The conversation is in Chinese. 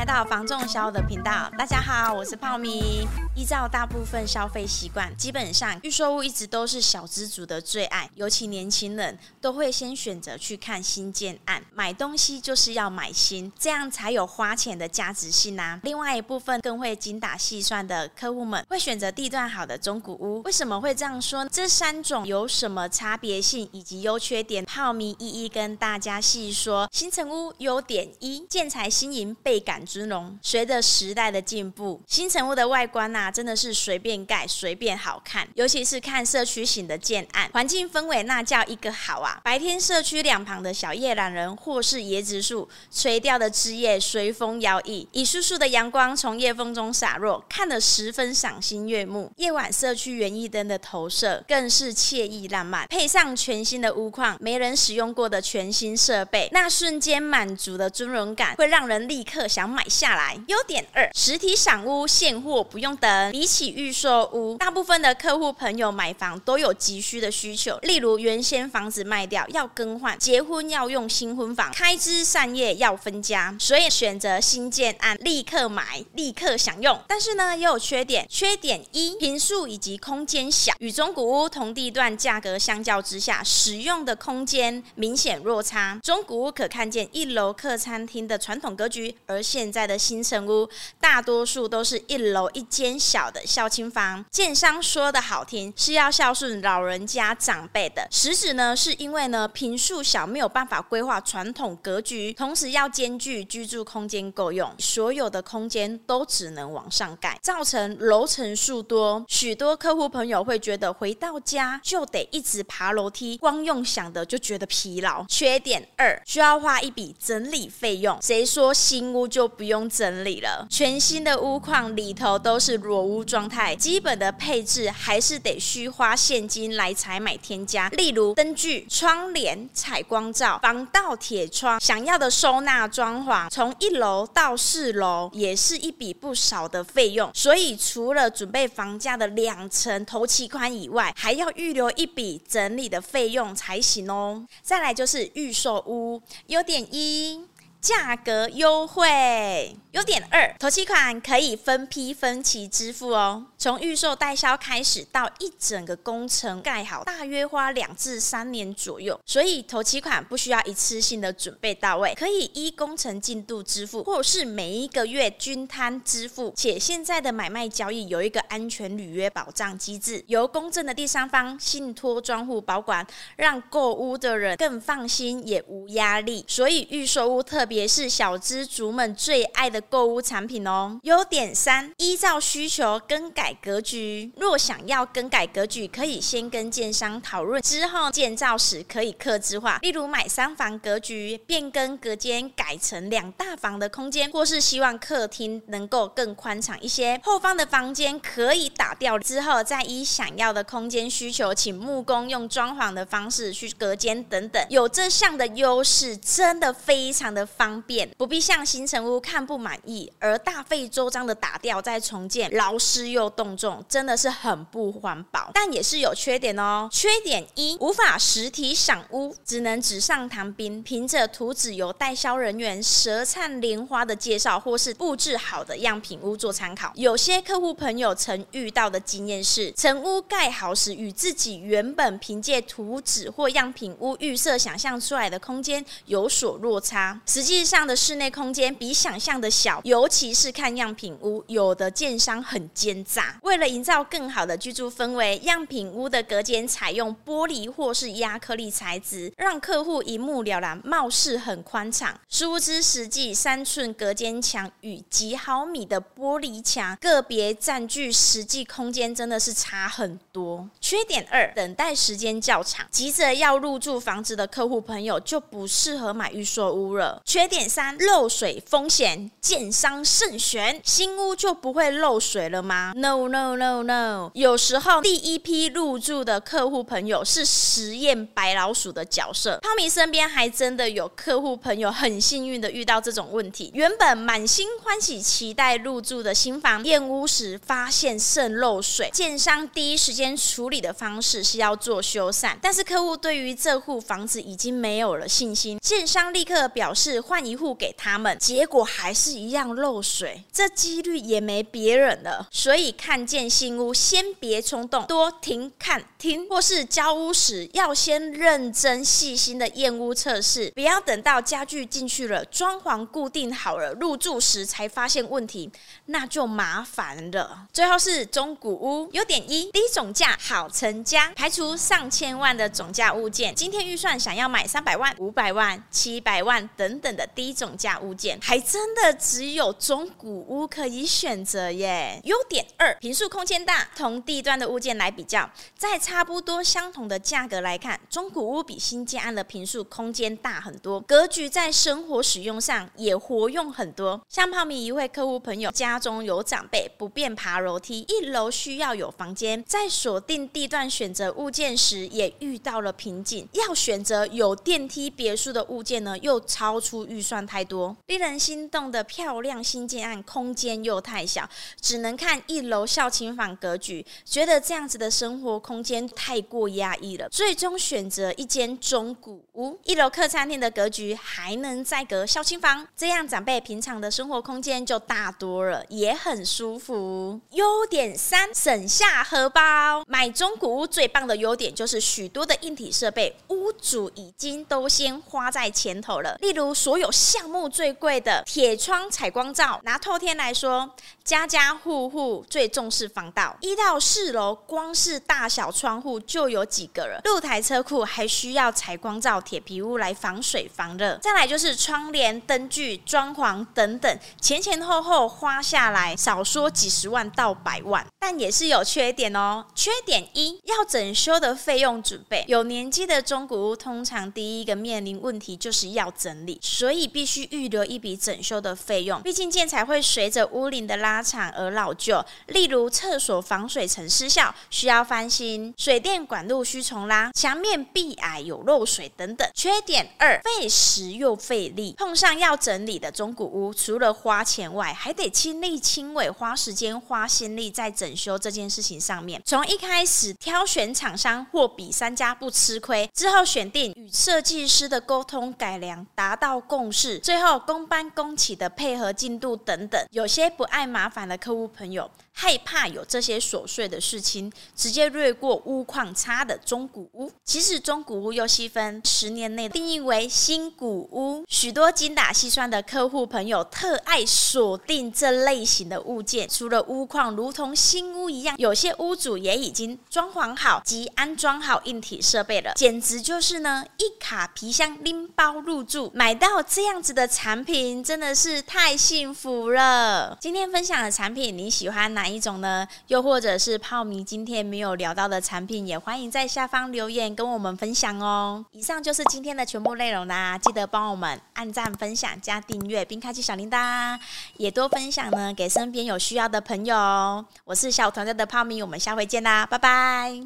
来到房仲小的频道，大家好，我是泡米。依照大部分消费习惯，基本上预售屋一直都是小资族的最爱，尤其年轻人都会先选择去看新建案。买东西就是要买新，这样才有花钱的价值性啊。另外一部分更会精打细算的客户们会选择地段好的中古屋。为什么会这样说？这三种有什么差别性以及优缺点？泡米一一跟大家细说。新城屋优点一：建材新颖，倍感尊荣。随着时代的进步，新成屋的外观呐、真的是随便盖随便好看，尤其是看社区型的建案，环境氛围那叫一个好啊！白天社区两旁的小叶榄仁或是椰子树垂掉的枝叶随风摇曳，一束束的阳光从叶缝中洒落，看得十分赏心悦目。夜晚社区园艺灯的投射更是惬意浪漫，配上全新的屋况，没人使用过的全新设备，那瞬间满足的尊荣感会让人立刻想买买下来。优点二：实体赏屋现货不用等。比起预售屋，大部分的客户朋友买房都有急需的需求，例如原先房子卖掉要更换，结婚要用新婚房，开枝散叶要分家，所以选择新建案立刻买，立刻享用。但是呢，也有缺点。缺点一：坪数以及空间小，与中古屋同地段价格相较之下，使用的空间明显落差。中古屋可看见一楼客餐厅的传统格局，而现在的新城屋大多数都是一楼一间小。的孝亲房，建商说的好听是要孝顺老人家长辈的，实质呢是因为呢平数小没有办法规划传统格局，同时要兼具居住空间够用，所有的空间都只能往上盖，造成楼层数多，许多客户朋友会觉得回到家就得一直爬楼梯，光用想的就觉得疲劳。缺点二，需要花一笔整理费用，谁说新屋就不用整理了？全新的屋况里头都是裸屋状态，基本的配置还是得需花现金来采买添加，例如灯具、窗帘、采光罩、防盗铁窗，想要的收纳装潢，从一楼到四楼也是一笔不少的费用。所以除了准备房价的两成头期款以外，还要预留一笔整理的费用才行哦。再来就是预售屋，优点一，价格优惠。优点二，头期款可以分批分期支付哦。从预售代销开始到一整个工程盖好，大约花两至三年左右。所以头期款不需要一次性的准备到位，可以依工程进度支付，或是每一个月均摊支付。且现在的买卖交易有一个安全履约保障机制，由公正的第三方信托专户保管，让购屋的人更放心也无压力。所以预售屋，特别是小资族们最爱的。购物产品哦，优点三，依照需求更改格局。若想要更改格局，可以先跟建商讨论，之后建造时可以客制化。例如买三房格局，变更隔间改成两大房的空间，或是希望客厅能够更宽敞一些，后方的房间可以打掉之后，再依想要的空间需求，请木工用装潢的方式去隔间等等。有这项的优势，真的非常的方便，不必像新成屋看不满。意，而大费周章的打掉再重建，劳师又动众，真的是很不环保。但也是有缺点哦。缺点一，无法实体赏屋，只能纸上谈兵，凭着图纸由代销人员舌灿莲花的介绍，或是布置好的样品屋做参考。有些客户朋友曾遇到的经验是，成屋盖好时与自己原本凭借图纸或样品屋预设想象出来的空间有所落差，实际上的室内空间比想象的小，尤其是看样品屋，有的建商很奸诈。为了营造更好的居住氛围，样品屋的隔间采用玻璃或是压克力材质，让客户一目了然，貌似很宽敞。殊不知，实际三寸隔间墙与几毫米的玻璃墙，个别占据实际空间真的是差很多。缺点二，等待时间较长，急着要入住房子的客户朋友就不适合买预售屋了。缺缺点三，漏水风险。建商慎选，新屋就不会漏水了吗？No No No No，有时候第一批入住的客户朋友是实验白老鼠的角色。汤米身边还真的有客户朋友很幸运的遇到这种问题，原本满心欢喜期待入住的新房，验屋时发现渗漏水，建商第一时间处理的方式是要做修缮，但是客户对于这户房子已经没有了信心，建商立刻表示换一户给他们，结果还是一样漏水，这几率也没别人了。所以看见新屋，先别冲动，多停、看、听，或是交屋时要先认真细心的验屋测试，不要等到家具进去了，装潢固定好了，入住时才发现问题，那就麻烦了。最后是中古屋优点一：低总价好成家，排除上千万的总价物件，今天预算想要买三百万、五百万、七百万等等低总价物件，还真的只有中古屋可以选择耶。优点二：坪数空间大，同地段的物件来比较，在差不多相同的价格来看，中古屋比新建案的坪数空间大很多，格局在生活使用上也活用很多。像泡米一位客户朋友，家中有长辈不便爬楼梯，一楼需要有房间，在锁定地段选择物件时，也遇到了瓶颈。要选择有电梯别墅的物件呢，又超出预算太多。令人心动的漂亮新建案，空间又太小，只能看一楼孝亲房格局，觉得这样子的生活空间太过压抑了。最终选择一间中古屋，一楼客餐厅的格局还能再隔孝亲房，这样长辈平常的生活空间就大多了，也很舒服。优点三，省下荷包。买中古屋最棒的优点就是许多的硬体设备，屋主已经都先花在前头了。例如，所所有项目最贵的铁窗采光罩，拿透天来说，家家户户最重视防盗。一到四楼，光是大小窗户就有几个了。露台车库还需要采光罩、铁皮屋来防水防热。再来就是窗帘、灯具、装潢等等，前前后后花下来，少说几十万到百万。但也是有缺点哦。缺点一，要整修的费用准备。有年纪的中古屋，通常第一个面临问题就是要整理，所以必须预留一笔整修的费用。毕竟建材会随着屋龄的拉长而老旧，例如厕所防水层失效，需要翻新；水电管路需重拉，墙面壁矮有漏水等等。缺点二，费时又费力。碰上要整理的中古屋，除了花钱外，还得亲力亲为，花时间花心力在整修这件事情上面。从一开始挑选厂商或比三家不吃亏，之后选定与设计师的沟通改良，达到共识，最后公班公企的配合进度等等，有些不爱麻烦的客户朋友。害怕有这些琐碎的事情，直接略过屋况差的中古屋。其实中古屋又细分十年内定义为新古屋，许多精打细算的客户朋友特爱锁定这类型的物件。除了屋况如同新屋一样，有些屋主也已经装潢好及安装好硬体设备了，简直就是呢一卡皮箱拎包入住。买到这样子的产品真的是太幸福了。今天分享的产品你喜欢哪？哪一种呢？又或者是泡米今天没有聊到的产品，也欢迎在下方留言跟我们分享哦。以上就是今天的全部内容啦，记得帮我们按赞、分享、加订阅，并开启小铃铛，也多分享呢给身边有需要的朋友。我是小团队的泡米，我们下回见啦，拜拜。